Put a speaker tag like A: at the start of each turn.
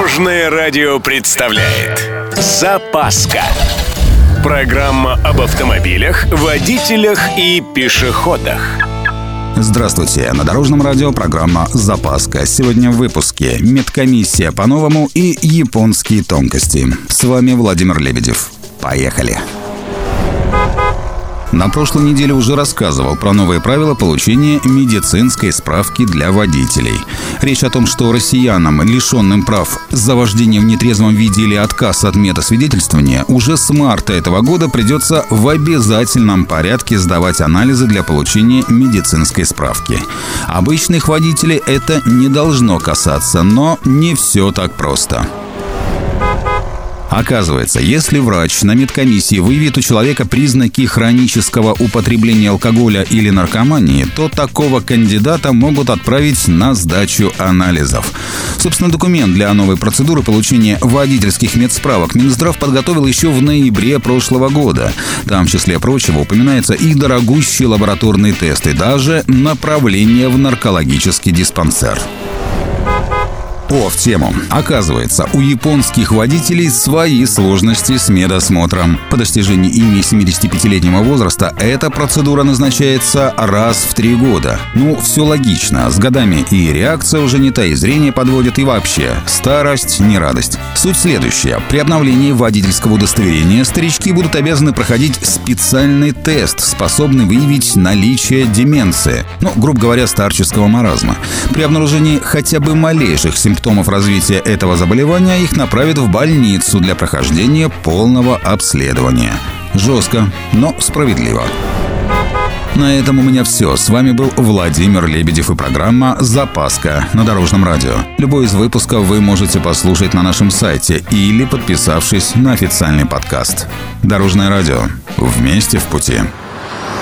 A: Дорожное радио представляет Запаска Программа об автомобилях, водителях и пешеходах
B: Здравствуйте! На Дорожном радио программа «Запаска». Сегодня в выпуске «Медкомиссия по-новому» и «Японские тонкости». С вами Владимир Лебедев. Поехали! На прошлой неделе уже рассказывал про новые правила получения медицинской справки для водителей. Речь о том, что россиянам, лишенным прав за вождение в нетрезвом виде или отказ от метасвидетельствования, уже с марта этого года придется в обязательном порядке сдавать анализы для получения медицинской справки. Обычных водителей это не должно касаться, но не все так просто. Оказывается, если врач на медкомиссии выявит у человека признаки хронического употребления алкоголя или наркомании, то такого кандидата могут отправить на сдачу анализов. Собственно, документ для новой процедуры получения водительских медсправок Минздрав подготовил еще в ноябре прошлого года. Там, в числе прочего, упоминается и дорогущие лабораторные тесты, даже направление в наркологический диспансер. О, в тему. Оказывается, у японских водителей свои сложности с медосмотром. По достижении ими 75-летнего возраста эта процедура назначается раз в три года. Ну, все логично. С годами и реакция уже не та, и зрение подводит, и вообще. Старость не радость. Суть следующая. При обновлении водительского удостоверения старички будут обязаны проходить специальный тест, способный выявить наличие деменции. Ну, грубо говоря, старческого маразма. При обнаружении хотя бы малейших симптомов симптомов развития этого заболевания их направят в больницу для прохождения полного обследования. Жестко, но справедливо. На этом у меня все. С вами был Владимир Лебедев и программа «Запаска» на Дорожном радио. Любой из выпусков вы можете послушать на нашем сайте или подписавшись на официальный подкаст. Дорожное радио. Вместе в пути.